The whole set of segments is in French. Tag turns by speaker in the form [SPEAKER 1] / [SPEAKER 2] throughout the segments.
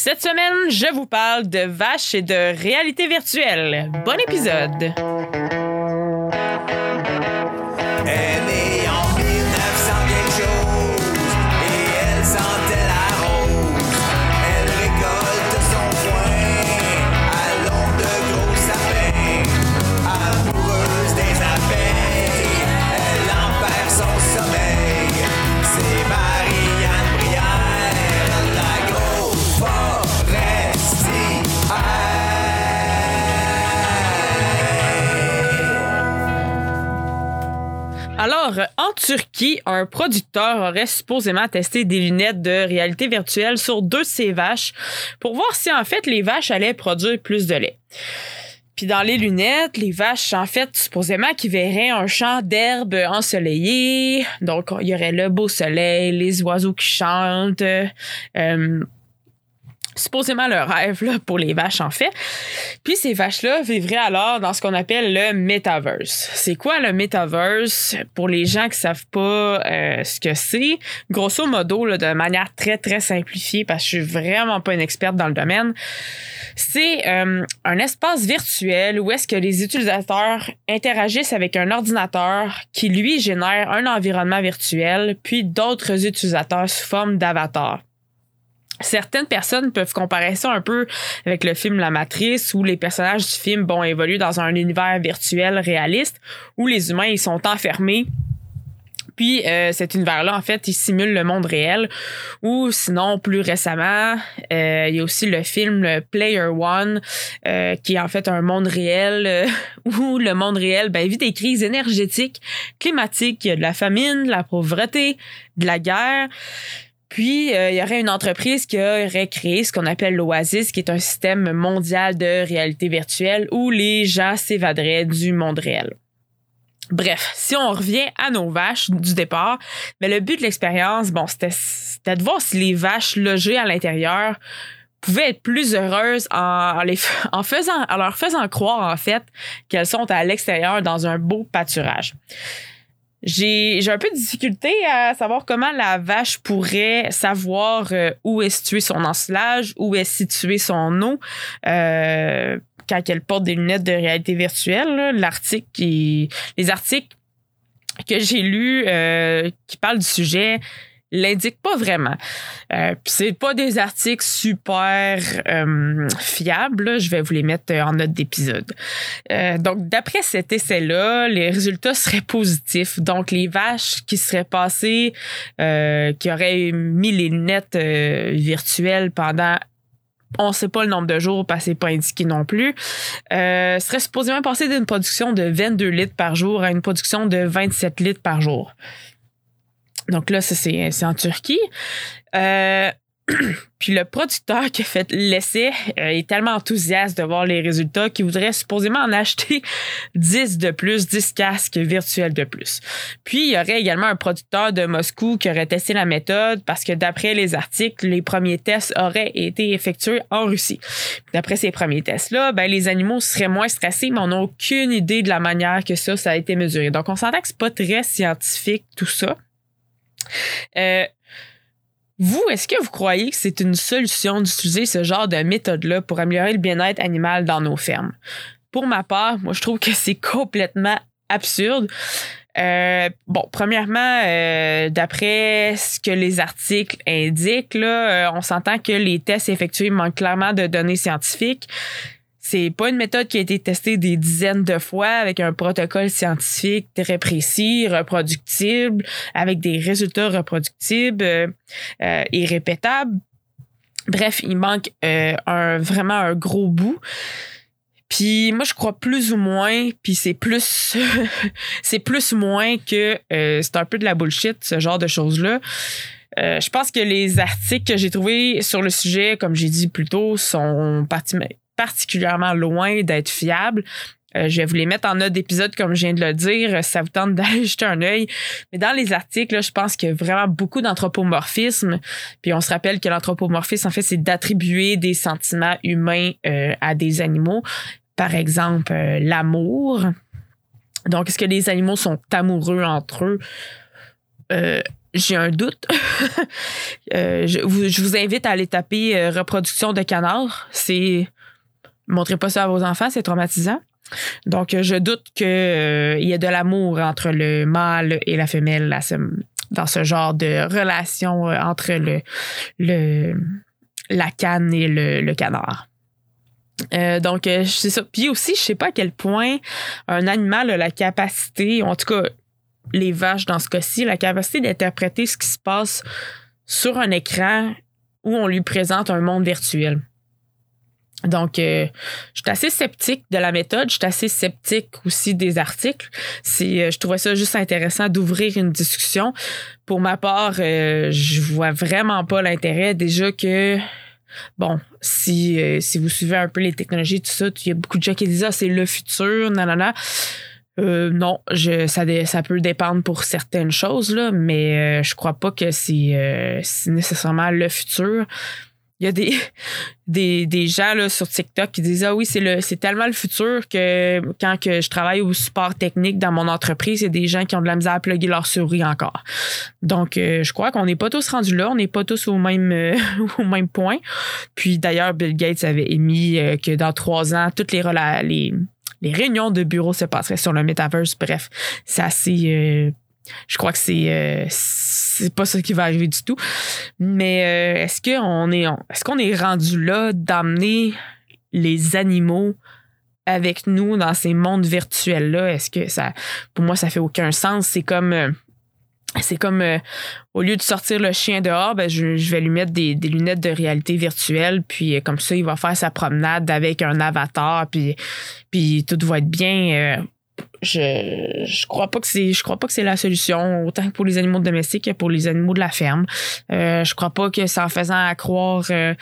[SPEAKER 1] Cette semaine, je vous parle de vaches et de réalité virtuelle. Bon épisode! Turquie, un producteur aurait supposément testé des lunettes de réalité virtuelle sur deux de ses vaches pour voir si en fait les vaches allaient produire plus de lait. Puis dans les lunettes, les vaches, en fait, supposément qu'ils verraient un champ d'herbe ensoleillé. Donc, il y aurait le beau soleil, les oiseaux qui chantent. euh, supposément le rêve là, pour les vaches, en fait. Puis ces vaches-là vivraient alors dans ce qu'on appelle le metaverse. C'est quoi le metaverse? Pour les gens qui savent pas euh, ce que c'est, grosso modo, de manière très, très simplifiée, parce que je suis vraiment pas une experte dans le domaine, c'est euh, un espace virtuel où est-ce que les utilisateurs interagissent avec un ordinateur qui, lui, génère un environnement virtuel, puis d'autres utilisateurs sous forme d'avatar. Certaines personnes peuvent comparer ça un peu avec le film La Matrice où les personnages du film bon, évoluent dans un univers virtuel réaliste où les humains ils sont enfermés puis euh, cet univers-là, en fait, il simule le monde réel. Ou sinon, plus récemment, euh, il y a aussi le film Player One, euh, qui est en fait un monde réel euh, où le monde réel ben, vit des crises énergétiques, climatiques, il y a de la famine, de la pauvreté, de la guerre. Puis, euh, il y aurait une entreprise qui aurait créé ce qu'on appelle l'Oasis, qui est un système mondial de réalité virtuelle où les gens s'évaderaient du monde réel. Bref, si on revient à nos vaches du départ, mais le but de l'expérience, bon, c'était, de voir si les vaches logées à l'intérieur pouvaient être plus heureuses en, en leur faisant croire, en fait, qu'elles sont à l'extérieur dans un beau pâturage. J'ai, un peu de difficulté à savoir comment la vache pourrait savoir euh, où est situé son ensilage, où est situé son eau. Euh, quand elle porte des lunettes de réalité virtuelle, l'article les articles que j'ai lus euh, qui parlent du sujet l'indiquent pas vraiment. Euh, c'est pas des articles super euh, fiables. Je vais vous les mettre en note d'épisode. Euh, donc, d'après cet essai-là, les résultats seraient positifs. Donc, les vaches qui seraient passées, euh, qui auraient mis les euh, virtuelles pendant on sait pas le nombre de jours parce que pas indiqué non plus, euh, serait supposément passer d'une production de 22 litres par jour à une production de 27 litres par jour. Donc là, ça, c'est, c'est en Turquie. Euh, puis le producteur qui a fait l'essai euh, est tellement enthousiaste de voir les résultats qu'il voudrait supposément en acheter 10 de plus, 10 casques virtuels de plus. Puis il y aurait également un producteur de Moscou qui aurait testé la méthode parce que d'après les articles, les premiers tests auraient été effectués en Russie. D'après ces premiers tests-là, ben, les animaux seraient moins stressés, mais on n'a aucune idée de la manière que ça, ça a été mesuré. Donc on s'entend que c'est pas très scientifique tout ça. Euh, vous, est-ce que vous croyez que c'est une solution d'utiliser ce genre de méthode-là pour améliorer le bien-être animal dans nos fermes? Pour ma part, moi, je trouve que c'est complètement absurde. Euh, bon, premièrement, euh, d'après ce que les articles indiquent, là, on s'entend que les tests effectués manquent clairement de données scientifiques. C'est pas une méthode qui a été testée des dizaines de fois avec un protocole scientifique très précis, reproductible, avec des résultats reproductibles euh, euh, et répétables. Bref, il manque euh, un, vraiment un gros bout. Puis moi je crois plus ou moins, puis c'est plus c'est plus ou moins que c'est un peu de la bullshit ce genre de choses là. Euh, je pense que les articles que j'ai trouvés sur le sujet, comme j'ai dit plus tôt, sont parti- particulièrement loin d'être fiables. Euh, je vais vous les mettre en note d'épisode, comme je viens de le dire. Ça vous tente d'aller jeter un œil. Mais dans les articles, je pense qu'il y a vraiment beaucoup d'anthropomorphisme. Puis on se rappelle que l'anthropomorphisme, en fait, c'est d'attribuer des sentiments humains euh, à des animaux. Par exemple, euh, l'amour. Donc, est-ce que les animaux sont amoureux entre eux? Euh, j'ai un doute. Euh, je, vous, je vous invite à aller taper euh, reproduction de canard. C'est. Montrez pas ça à vos enfants, c'est traumatisant. Donc, euh, je doute qu'il y ait de l'amour entre le mâle et la femelle dans ce genre de relation euh, entre le, la canne et le, canard. Euh, donc, euh, c'est ça. Puis aussi, je sais pas à quel point un animal a la capacité, en tout cas, les vaches dans ce cas-ci, la capacité d'interpréter ce qui se passe sur un écran où on lui présente un monde virtuel. Donc, euh, je suis assez sceptique de la méthode, je suis assez sceptique aussi des articles. Euh, je trouvais ça juste intéressant d'ouvrir une discussion. Pour ma part, euh, je vois vraiment pas l'intérêt. Déjà que, bon, si, euh, si vous suivez un peu les technologies, tout ça, il y a beaucoup de gens qui disent Ah, c'est le futur, nanana. Euh, non, je, ça, ça peut dépendre pour certaines choses, là, mais euh, je crois pas que c'est nécessairement le futur. Il y a des, des, des gens là, sur TikTok qui disent Ah oui, c'est le c'est tellement le futur que quand que je travaille au support technique dans mon entreprise, il y a des gens qui ont de la misère à plugger leur souris encore. Donc, euh, je crois qu'on n'est pas tous rendus là, on n'est pas tous au même, euh, au même point. Puis d'ailleurs, Bill Gates avait émis euh, que dans trois ans, toutes les, les, les réunions de bureau se passeraient sur le metaverse. Bref, c'est assez. Je crois que c'est euh, c'est pas ça qui va arriver du tout. Mais euh, est-ce qu'on est est-ce qu'on est rendu là d'amener les animaux avec nous dans ces mondes virtuels là Est-ce que ça pour moi ça fait aucun sens? C'est comme euh, c'est comme au lieu de sortir le chien dehors, ben je, vais lui mettre des, des lunettes de réalité virtuelle, puis comme ça, il va faire sa promenade avec un avatar, puis, puis tout va être bien. Je, je crois pas que c'est je crois pas que c'est la solution autant pour les animaux domestiques que pour les animaux de la ferme. Euh, je crois pas que c'est en faisant croire euh,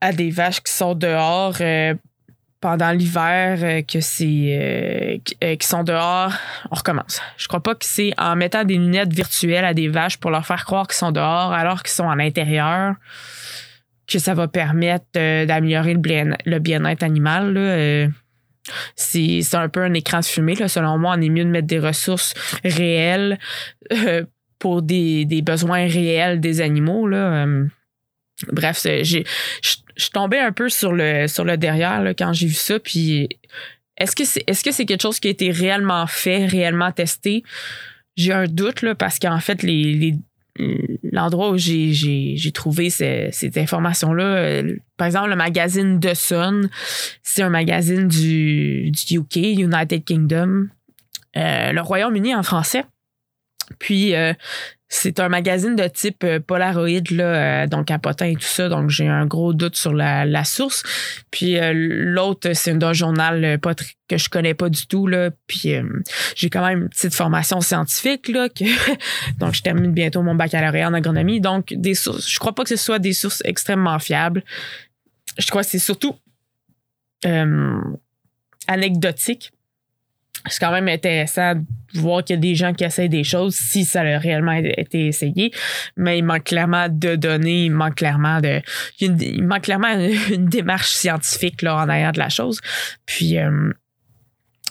[SPEAKER 1] à des vaches qui sont dehors euh, pendant l'hiver euh, que c'est qui sont dehors, on recommence. Je crois pas que c'est en mettant des lunettes virtuelles à des vaches pour leur faire croire qu'ils sont dehors alors qu'ils sont à l'intérieur que ça va permettre d'améliorer le bien-être animal. là. C'est un peu un écran de fumée. Là. Selon moi, on est mieux de mettre des ressources réelles euh, pour des, des besoins réels des animaux. Là. Euh, bref, je suis tombée un peu sur le, sur le derrière là, quand j'ai vu ça. Puis est-ce que c'est est-ce que c'est quelque chose qui a été réellement fait, réellement testé? J'ai un doute là, parce qu'en fait, les, les- l'endroit où j'ai, trouvé ces, ces informations-là, euh, par exemple, le magazine The Sun, c'est un magazine du, du UK, United Kingdom, euh, le Royaume-Uni en français. Puis, euh, c'est un magazine de type euh, Polaroid, là, euh, donc à potin et tout ça. Donc, j'ai un gros doute sur la, source. Puis, l'autre, c'est un journal pas que je connais pas du tout. Là. Puis, j'ai quand même une petite formation scientifique. Là, que, donc, je termine bientôt mon baccalauréat en agronomie. Donc, des sources, je crois pas que ce soit des sources extrêmement fiables. Je crois que c'est surtout anecdotique. C'est quand même intéressant de voir qu'il y a des gens qui essayent des choses si ça a réellement été essayé. Mais il manque clairement de données, il manque clairement de. Il, manque clairement une, une démarche scientifique là, en arrière de la chose. Puis euh,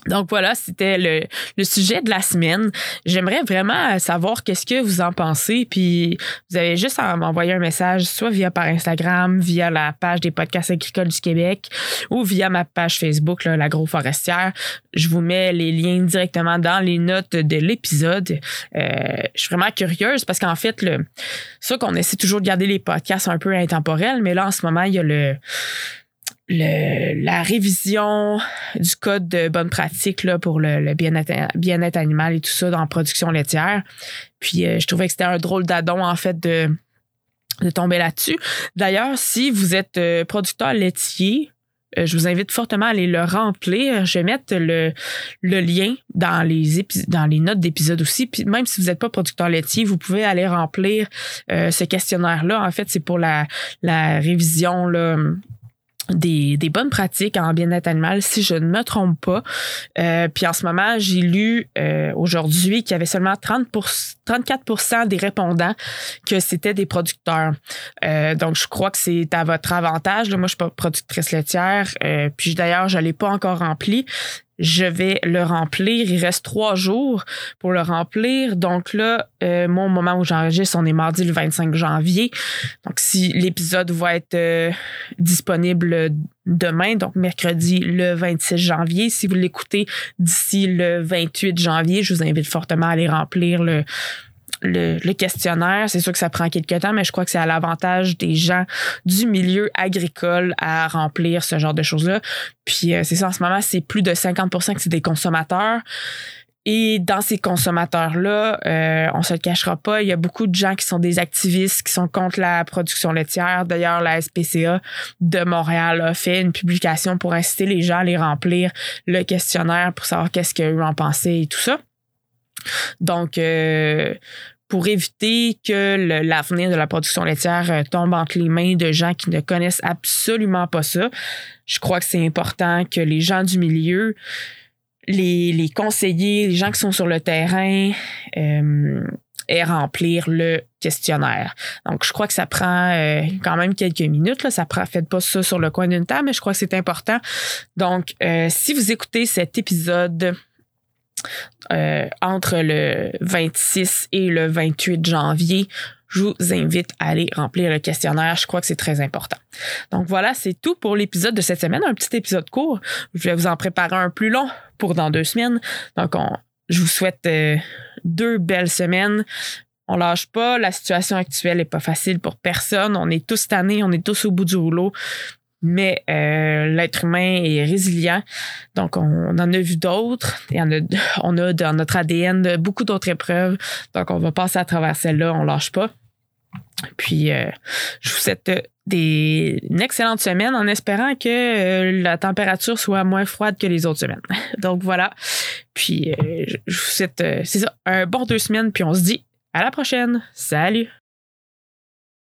[SPEAKER 1] donc voilà, c'était le, sujet de la semaine. J'aimerais vraiment savoir qu'est-ce que vous en pensez. Puis vous avez juste à m'envoyer un message, soit via par Instagram, via la page des podcasts agricoles du Québec ou via ma page Facebook, là, l'Agroforestière. Je vous mets les liens directement dans les notes de l'épisode. Euh, je suis vraiment curieuse parce qu'en fait, le, sûr qu'on essaie toujours de garder les podcasts un peu intemporels, mais là, en ce moment, il y a le la révision du code de bonne pratique pour le, bien-être, animal et tout ça dans la production laitière. Puis euh, je trouvais que c'était un drôle d'adon en fait de, tomber là-dessus. D'ailleurs, si vous êtes euh, producteur laitier, euh, je vous invite fortement à aller le remplir. Je vais mettre le, lien dans les, notes d'épisode aussi. Puis même si vous n'êtes pas producteur laitier, vous pouvez aller remplir ce questionnaire-là. En fait, c'est pour la, révision des, des bonnes pratiques en bien-être animal, si je ne me trompe pas. Euh, puis en ce moment, j'ai lu euh, aujourd'hui qu'il y avait seulement 30 34 des répondants que c'était des producteurs. Euh, donc, je crois que c'est à votre avantage. Là, moi, je suis pas productrice laitière. Euh, puis d'ailleurs, je ne l'ai pas encore rempli. Je vais le remplir. Il reste trois jours pour le remplir. Donc là, euh, au moment où j'enregistre, on est mardi le 25 janvier. Donc si l'épisode va être euh, disponible demain, donc mercredi le 26 janvier, si vous l'écoutez d'ici le 28 janvier, je vous invite fortement à aller remplir le, le, questionnaire. C'est sûr que ça prend quelques temps, mais je crois que c'est à l'avantage des gens du milieu agricole à remplir ce genre de choses-là. Puis euh, c'est ça, en ce moment, c'est plus de 50% que c'est des consommateurs. Et dans ces consommateurs-là, euh, on se le cachera pas, il y a beaucoup de gens qui sont des activistes, qui sont contre la production laitière. D'ailleurs, la SPCA de Montréal a fait une publication pour inciter les gens à les remplir le questionnaire pour savoir qu'est-ce qu'eux en pensaient et tout ça. Donc, euh, pour éviter que l'avenir de la production laitière euh, tombe entre les mains de gens qui ne connaissent absolument pas ça, je crois que c'est important que les gens du milieu, les, conseillers, les gens qui sont sur le terrain, euh, aient remplir le questionnaire. Donc, je crois que ça prend euh, quand même quelques minutes. Là. Ça prend, faites pas ça sur le coin d'une table, mais je crois que c'est important. Donc, si vous écoutez cet épisode euh, entre le 26 et le 28 janvier, je vous invite à aller remplir le questionnaire. Je crois que c'est très important. Donc voilà, c'est tout pour l'épisode de cette semaine. Un petit épisode court. Je vais vous en préparer un plus long pour dans deux semaines. Donc, on, je vous souhaite euh, deux belles semaines. On lâche pas. La situation actuelle est pas facile pour personne. On est tous tannés, on est tous au bout du rouleau. Mais euh, l'être humain est résilient. Donc, on, en a vu d'autres. On a, dans notre ADN beaucoup d'autres épreuves. Donc, on va passer à travers celle-là. On lâche pas. Puis, euh, je vous souhaite euh, des, une excellente semaine en espérant que euh, la température soit moins froide que les autres semaines. Donc, voilà. Puis, euh, je vous souhaite, c'est ça, un bon deux semaines. Puis, on se dit à la prochaine. Salut!